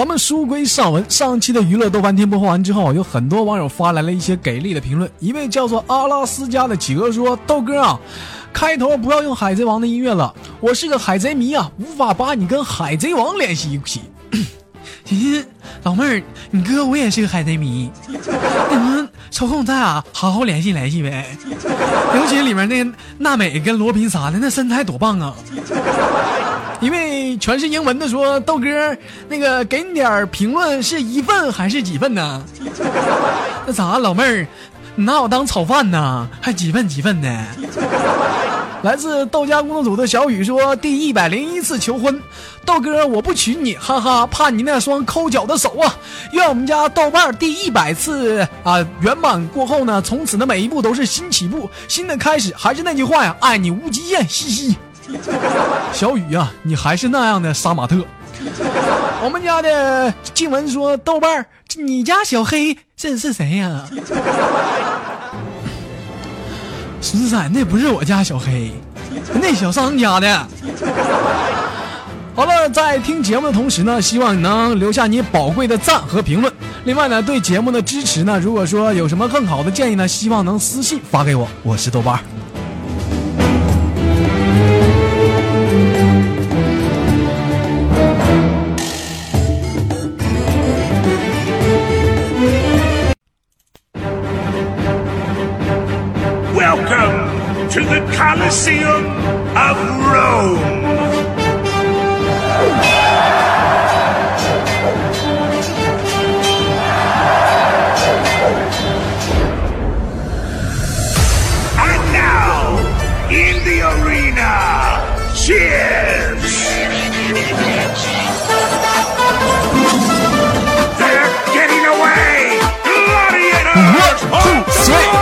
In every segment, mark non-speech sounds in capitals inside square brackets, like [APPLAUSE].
咱们书归上文，上期的娱乐豆瓣天播放完之后，有很多网友发来了一些给力的评论。一位叫做阿拉斯加的企鹅说：“豆哥啊，开头不要用海贼王的音乐了，我是个海贼迷啊，无法把你跟海贼王联系一起。行行，老妹儿，你哥我也是个海贼迷，你们抽空咱俩好好联系联系呗。尤其里面那娜美跟罗宾啥的，那身材多棒啊！”一位全是英文的说：“豆哥，那个给你点评论，是一份还是几份呢？[LAUGHS] 那咋，老妹儿，你拿我当炒饭呢？还几份几份呢？” [LAUGHS] 来自豆家工作组的小雨说：“第一百零一次求婚，豆哥我不娶你，哈哈，怕你那双抠脚的手啊！愿我们家豆瓣第一百次啊圆满过后呢，从此的每一步都是新起步，新的开始。还是那句话呀，爱你无极限，嘻嘻。” [LAUGHS] 小雨呀，你还是那样的杀马特。我们家的静文说：“豆瓣，你家小黑这是谁呀？”孙三，那不是我家小黑，那小商家的。好了，在听节目的同时呢，希望你能留下你宝贵的赞和评论。另外呢，对节目的支持呢，如果说有什么更好的建议呢，希望能私信发给我。我是豆瓣。Colosseum of Rome. And now, in the arena, cheers! They're getting away! Gladiators! One, two, three,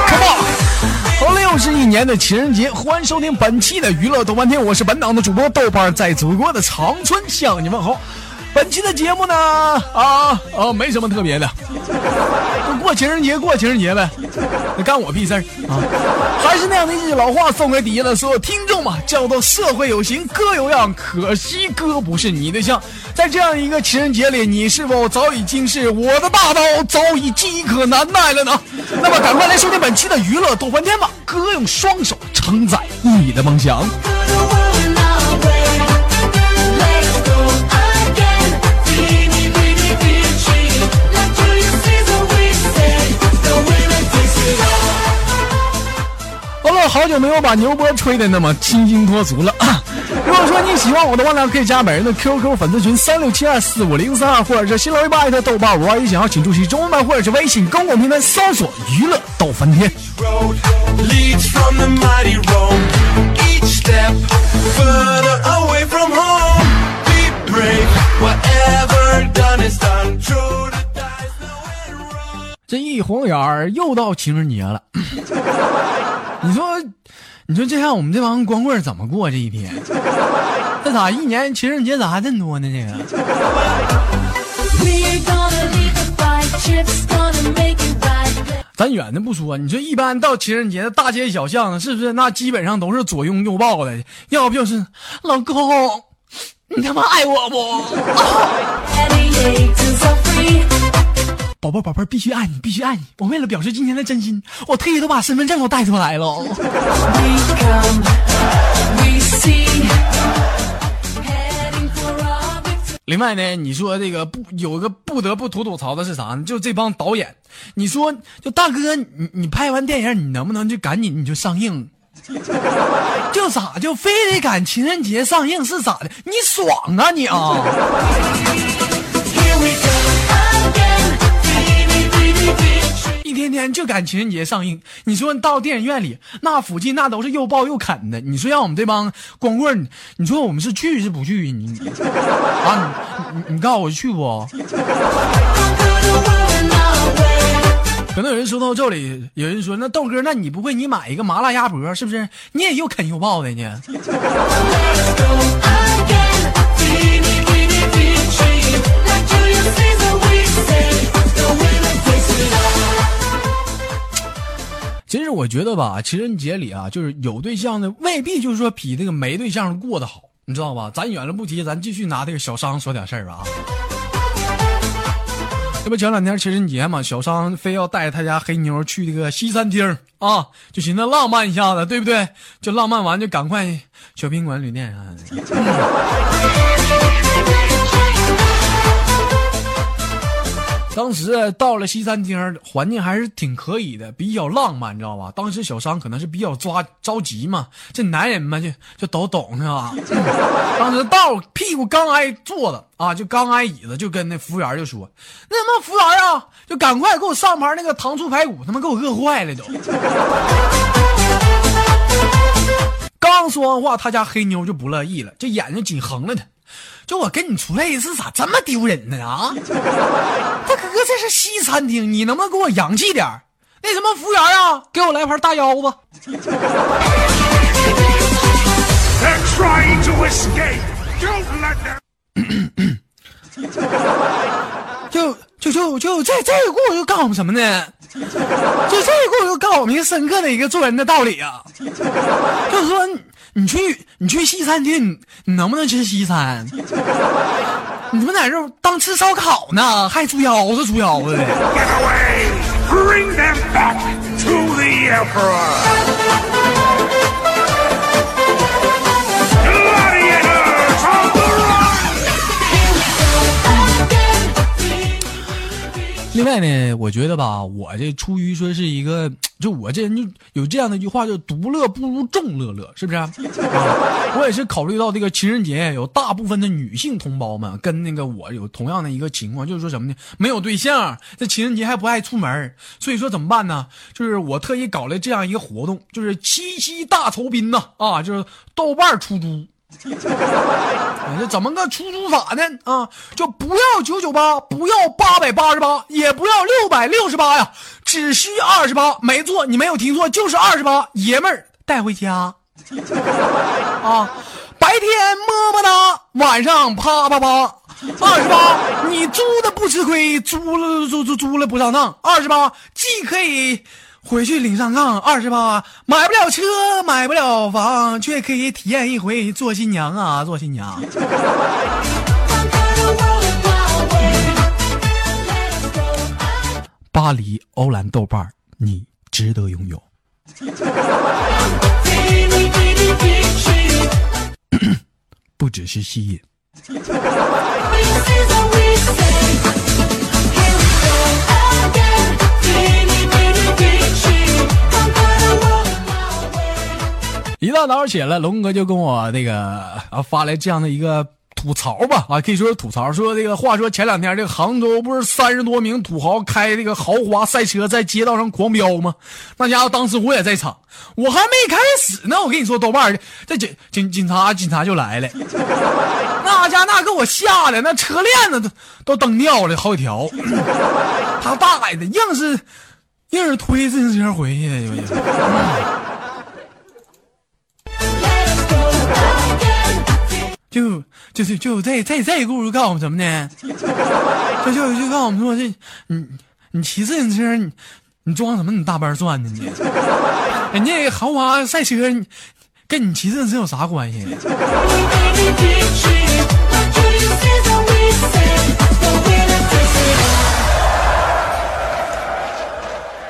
又是一年的情人节，欢迎收听本期的娱乐豆瓣天，我是本档的主播豆瓣，在祖国的长春向你问好。本期的节目呢，啊啊，没什么特别的，过情人节过情人节呗，那干我屁事儿啊！还是那样的一句老话，送给底下的所有听众嘛，叫做社会有型哥有样，可惜哥不是你的像。在这样一个情人节里，你是否早已经是我的大刀早已饥渴难耐了呢？那么赶快来收听本期的娱乐豆瓣天吧，哥用双手承载你的梦想。好久没有把牛波吹的那么清新脱俗了。[COUGHS] 如果说你喜欢我的话呢，可以加本人的 QQ 粉丝群三六七二四五零三二，或者是新浪微博艾特豆瓣五二一，想要请出席中文版，或者是微信公共平台搜索娱乐逗翻天。这一晃眼儿又到情人节了，[COUGHS] 你说，你说这样我们这帮光棍怎么过这一天？这咋一年情人节咋还这么多呢？这个。咱远的不说，你说一般到情人节的大街小巷，是不是那基本上都是左拥右抱的？要不就是老公，你他妈爱我不？宝贝宝贝，必须爱你，必须爱你！我为了表示今天的真心，我特意都把身份证都带出来了。另外呢，你说这个不有个不得不吐吐槽的是啥呢？就这帮导演，你说就大哥，你你拍完电影，你能不能就赶紧你就上映？[LAUGHS] 就咋就非得赶情人节上映是咋的？你爽啊你啊！[LAUGHS] 天天就赶情人节上映，你说到电影院里那附近那都是又抱又啃的，你说让我们这帮光棍，你说我们是去是不去？你啊，你你告诉我去不？可能有人说到这里，有人说那豆哥，那你不会你买一个麻辣鸭脖是不是？你也又啃又抱的呢？其实我觉得吧，情人节里啊，就是有对象的未必就是说比那个没对象过得好，你知道吧？咱远了不提，咱继续拿这个小商说点事儿啊。这不前两天情人节嘛，小商非要带他家黑妞去这个西餐厅啊，就寻思浪漫一下子，对不对？就浪漫完就赶快小宾馆、旅店啥的。当时到了西餐厅，环境还是挺可以的，比较浪漫，你知道吧？当时小商可能是比较抓着急嘛，这男人嘛就就都懂是吧？[LAUGHS] 当时到屁股刚挨坐的啊，就刚挨椅子，就跟那服务员就说：“那什么服务员啊，就赶快给我上盘那个糖醋排骨，他妈给我饿坏了都。” [LAUGHS] 刚说完话，他家黑妞就不乐意了，这眼睛紧横了他。就我跟你出来一次，咋这么丢人呢？啊，大哥，这是西餐厅，你能不能给我洋气点那什么服务员啊，给我来盘大腰子。[COUGHS] 就就就就这这个故事就告诉我们什么呢？就这个故事就告诉我们一个深刻的一个做人的道理啊，就是说。你去你去西餐厅，你能不能吃西餐？[LAUGHS] 你们在这当吃烧烤呢，还猪腰子猪腰子的。另外呢，我觉得吧，我这出于说是一个，就我这人就有这样的一句话，就独乐不如众乐乐，是不是？啊，我也是考虑到这个情人节有大部分的女性同胞们跟那个我有同样的一个情况，就是说什么呢？没有对象，这情人节还不爱出门，所以说怎么办呢？就是我特意搞了这样一个活动，就是七夕大酬宾呐，啊，就是豆瓣出租。这怎么个出租法呢？啊，就不要九九八，不要八百八十八，也不要六百六十八呀，只需二十八。没错，你没有听错，就是二十八。爷们儿带回家，[LAUGHS] 啊，白天么么哒，晚上啪啪啪。二十八，你租的不吃亏，租了租租租了不上当。二十八，既可以。回去领上炕，二十八，买不了车，买不了房，却可以体验一回做新娘啊，做新娘。巴黎欧蓝豆瓣，你值得拥有。[COUGHS] 不只是吸引。一大早起来，龙哥就跟我那个啊发来这样的一个吐槽吧啊，可以说是吐槽。说这个话说前两天这个杭州不是三十多名土豪开这个豪华赛车在街道上狂飙吗？那家伙当时我也在场，我还没开始呢。我跟你说，豆瓣这警警警察警察就来了，那家那给我吓的，那车链子都都蹬掉了好几条。他大爷的，硬是硬是推自行车回去的，就就是就这这这故事告诉我们什么呢？[LAUGHS] 就就就告诉我们说这你你骑自行车你你装什么你大班转的你？[LAUGHS] 人家豪华赛车跟你骑自行车有啥关系？[LAUGHS]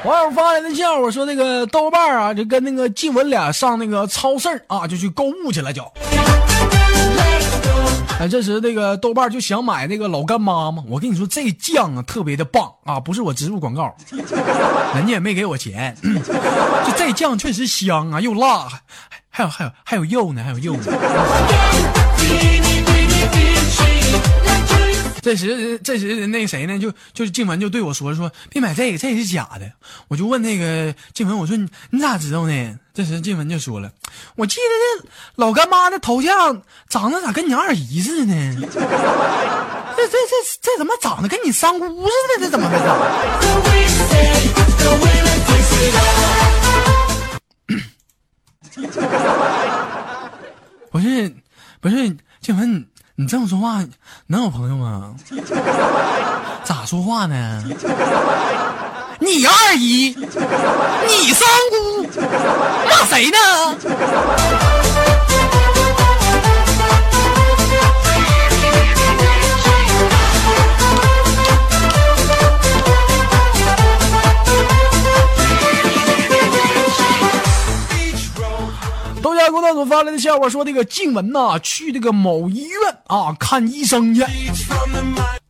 网友发来的笑话说那个豆瓣啊，就跟那个静文俩上那个超市啊，就去购物去了，就。哎，这时那个豆瓣就想买那个老干妈嘛，我跟你说这酱啊特别的棒啊，不是我植入广告，[LAUGHS] 人家也没给我钱，[CLEARS THROAT] 就这酱确实香啊，又辣，还有还有还有肉呢，还有肉呢。[LAUGHS] 这时，这时那谁呢？就就静文就对我说说，别买这个，这是假的。我就问那个静文，我说你你咋知道呢？这时静文就说了，我记得那老干妈的头像长得咋跟你二姨似的呢？这这这这怎么长得跟你三姑似的？这怎么回事？[COUGHS] 不是，不是静文。你这么说话能有朋友吗？[LAUGHS] 咋说话呢？你二姨，你三姑，骂谁呢？豆家公道组发来的笑话说，这个静雯呐，去这个某医院啊看医生去。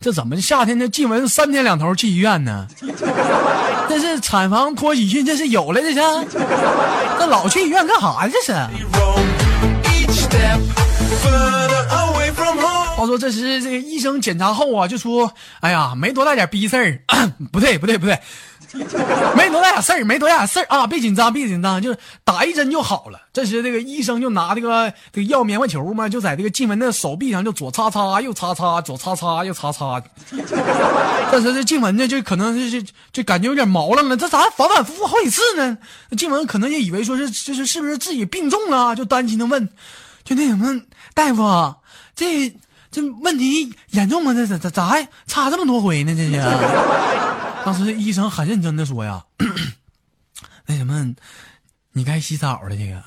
这怎么夏天这静雯三天两头去医院呢？这是产房托喜讯，这是有了这是？这老去医院干啥？这是？话说这时这个医生检查后啊，就说：“哎呀，没多大点逼事儿，不对不对不对。” [LAUGHS] 没多大点事儿，没多大点事儿啊！别紧张，别紧张，就是打一针就好了。这时，这个医生就拿这个这个药棉花球嘛，就在这个静雯的手臂上就左擦擦，右擦擦，左擦擦，右擦擦。但是这静雯呢，就可能是就就感觉有点毛愣了，这咋反反复复好几次呢？静雯可能也以为说是就是是不是自己病重了，就担心的问，就那什么大夫，这这问题严重吗？这咋咋咋还擦这么多回呢？这是。当时医生很认真的说呀：“那 [CLEARS THROAT] 什么，你该洗澡了，这个。”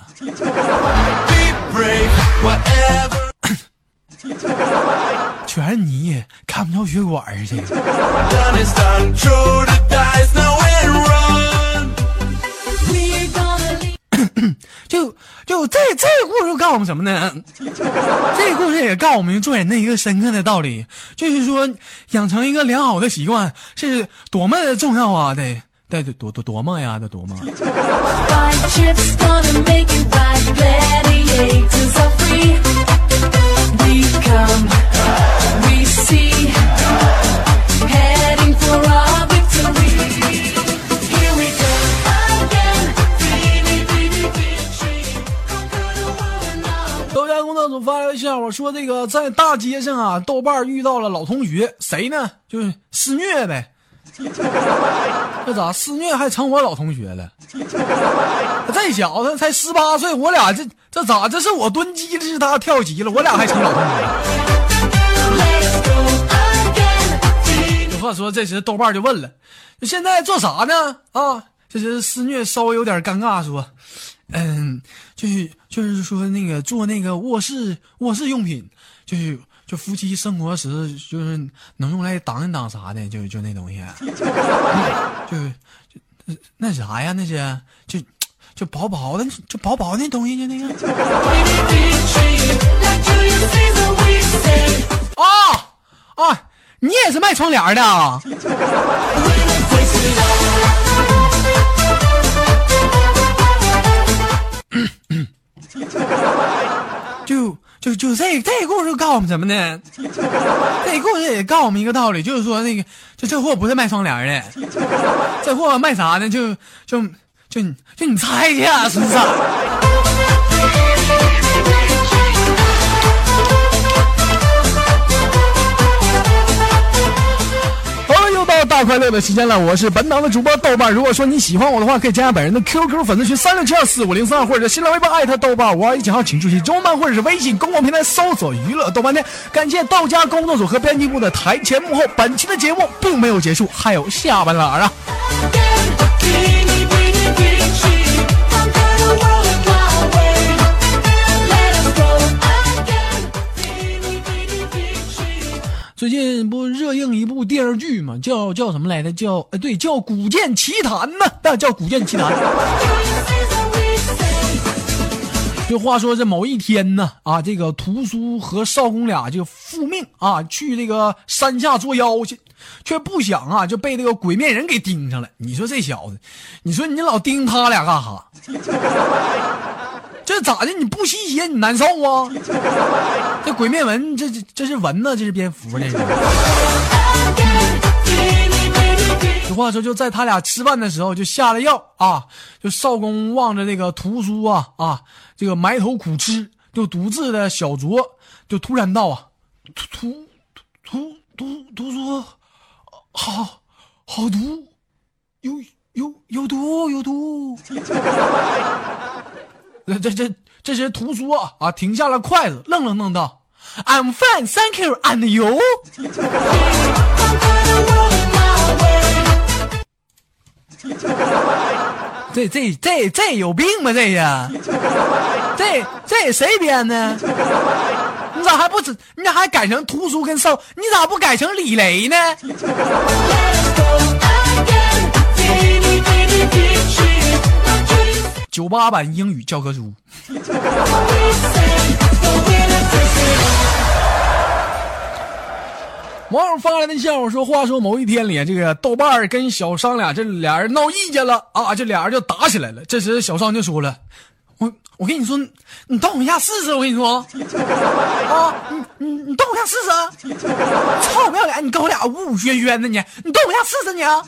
全是泥，看不着血管儿这个。[CLEARS THROAT] 就就这这个故事告诉我们什么呢？[LAUGHS] 这个故事也告诉我们做人的一个深刻的道理，就是说养成一个良好的习惯是多么的重要啊！得得多多多么呀，得多么。在大街上啊，豆瓣遇到了老同学，谁呢？就是施虐呗。[LAUGHS] 这咋施虐还成我老同学了？这小子才十八岁，我俩这这咋？这是我蹲鸡这，是他跳级了，我俩还成老同学。有话说，这时豆瓣就问了：现在做啥呢？啊，这时施虐稍微有点尴尬，说：嗯，就是。”就是说，那个做那个卧室卧室用品，就是就夫妻生活时，就是能用来挡一挡啥的，就就那东西，[LAUGHS] 就就那啥呀，那些就就薄薄的，就薄薄那东西，就那个。啊啊！你也是卖窗帘的啊？[LAUGHS] 就就就这这故事告诉我们什么呢？这故事也告诉我们一个道理，就是说那个就这货不是卖窗帘的，这货卖啥呢？就就就就你猜去啊，是不是？大快乐的时间了，我是本档的主播豆瓣。如果说你喜欢我的话，可以加下本人的 QQ 粉丝群三六七二四五零三，或者新浪微博艾特豆瓣五二一九号，请注意中漫或者是微信公共平台搜索娱乐豆瓣天。感谢道家工作组和编辑部的台前幕后。本期的节目并没有结束，还有下半栏啊。最近不热映一部电视剧嘛，叫叫什么来着？叫呃，对，叫《古剑奇谭》呢，那叫《古剑奇谭》。就话说这某一天呢，啊，这个屠苏和少公俩就复命啊，去这个山下捉妖去，却不想啊就被这个鬼面人给盯上了。你说这小子，你说你老盯他俩干哈？这咋的？你不吸血你难受啊？这鬼面纹，这这这是蚊子，这是蝙蝠，这是。实话说，就在他俩吃饭的时候，就下了药啊。就少公望着那个屠苏啊啊，这个埋头苦吃，就独自的小酌，就突然道啊，屠屠屠屠屠苏，好好毒，有有有毒有毒。这这这这时屠苏啊停下了筷子，愣愣愣道：“I'm fine, thank you, and you。”这这这这有病吧？这呀，这这谁编的？你咋还不知？你咋还改成屠苏跟少？你咋不改成李雷呢？九八版英语教科书。网友发来的笑话说：“话说某一天里，这个豆瓣儿跟小商俩这俩人闹意见了啊，这俩人就打起来了。这时小商就说了：‘我我跟你说，你动我一下试试。’我跟你说，啊，你你你动我一下试试。操不要脸，你跟我俩呜呜喧喧的你，你动我一下试试你啊。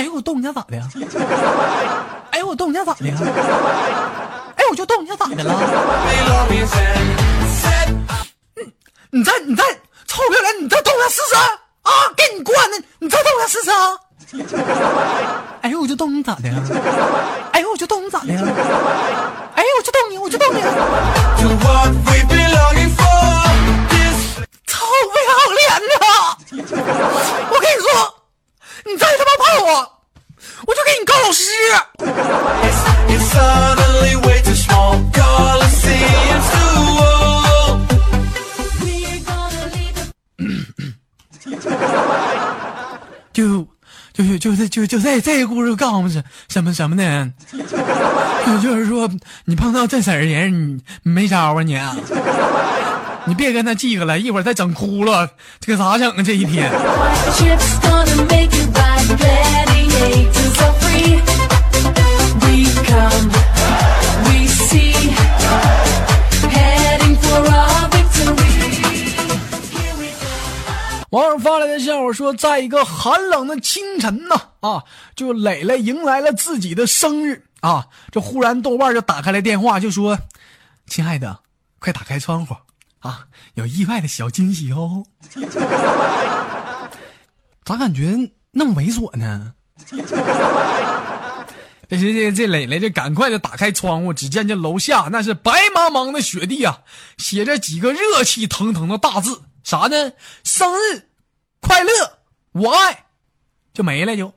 哎呦，我动你家咋的呀？哎呦，我动你家咋的呀？哎，我就动你家咋的了？你你再你再。”臭不要脸！你再动他试试啊！给你惯的！你再动他试试啊！哎呦，我就动你咋的呀？哎呦，我就动你咋的呀？哎呦，我就动你，我就动你！臭不要脸的！我跟你说，你再他妈碰我，我就给你告老师！[COUGHS] 就，就就就就就这这个故事告诉我们什什么什么呢？就就是说，你碰到这色儿人，你没招啊你！你别跟他记个了，一会儿再整哭了，这个咋整啊？这一天。网友发来的笑话说，在一个寒冷的清晨呢，啊，就磊磊迎来了自己的生日啊。这忽然豆瓣就打开了电话，就说：“亲爱的，快打开窗户啊，有意外的小惊喜哦。[LAUGHS] ”咋感觉那么猥琐呢？[LAUGHS] 这这这这磊磊就赶快的打开窗户，只见这楼下那是白茫茫的雪地啊，写着几个热气腾腾的大字。啥呢？生日快乐，我爱，就没了就。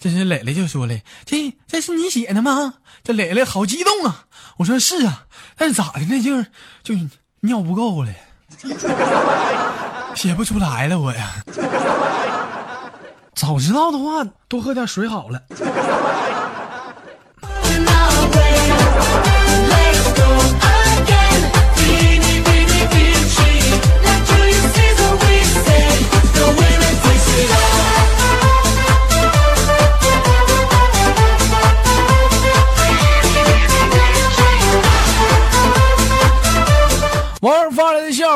这是磊磊就说了：“这这是你写的吗？”这磊磊好激动啊！我说是啊，但是咋的呢？就是就尿不够了，写不出来了我呀。早知道的话，多喝点水好了。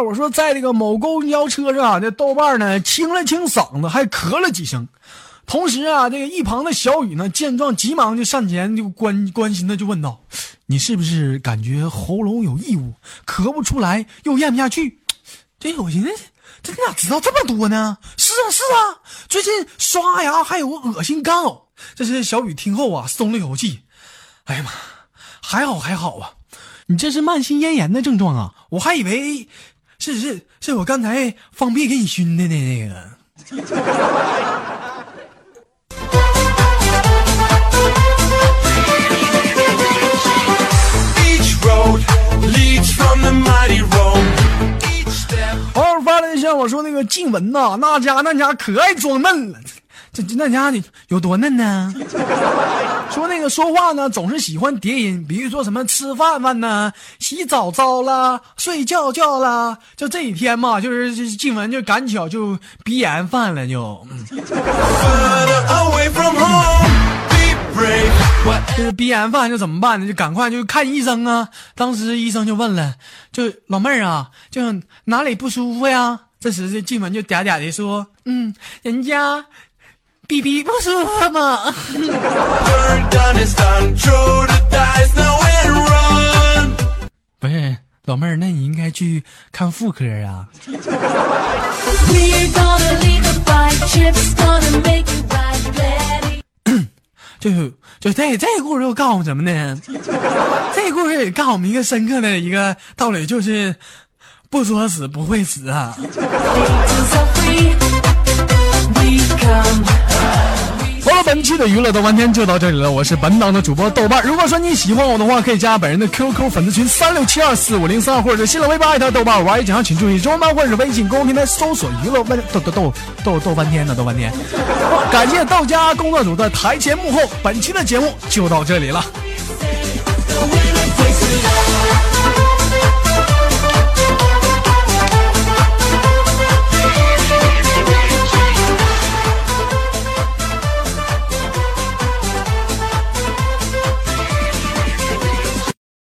友发来的笑话说，在这个某公交车上，这豆瓣呢清了清嗓子，还咳了几声。同时啊，这个一旁的小雨呢见状，急忙就上前就关关心的就问道：“你是不是感觉喉咙有异物，咳不出来，又咽不下去？”这我寻思，这你咋知道这么多呢？是啊是啊，最近刷牙还有恶心干呕。这是小雨听后啊松了一口气。哎呀妈，还好还好啊。你这是慢性咽炎的症状啊！我还以为是是是我刚才放屁给你熏的呢。那个。偶尔发了一下，我说那个静雯呐，那家那家可爱装嫩了。这这那家伙有多嫩呢？说那个说话呢，总是喜欢叠音，比如说什么吃饭饭呢，洗澡澡啦，睡觉觉啦，就这几天嘛，就是这静雯就赶巧就鼻炎犯了就，嗯.就是鼻炎犯就怎么办呢？就赶快就看医生啊。当时医生就问了，就老妹儿啊，就哪里不舒服呀？这时这静雯就嗲嗲的说，嗯，人家逼逼不舒吗？不是，老妹儿，那你应该去看妇科啊。就就这这个故事又告诉我们什么呢？[LAUGHS] 这个故事也告诉我们一个深刻的一个道理，就是不作死不会死啊。好了，本期的娱乐豆瓣天就到这里了，我是本档的主播豆瓣。如果说你喜欢我的话，可以加本人的 QQ 粉丝群三六七二四五零三，或者是新浪微博艾特豆瓣。玩一讲请注意中文版或者是微信公众平台搜索娱乐豆豆豆豆豆豆翻天的豆翻天。感谢豆家工作组的台前幕后，本期的节目就到这里了。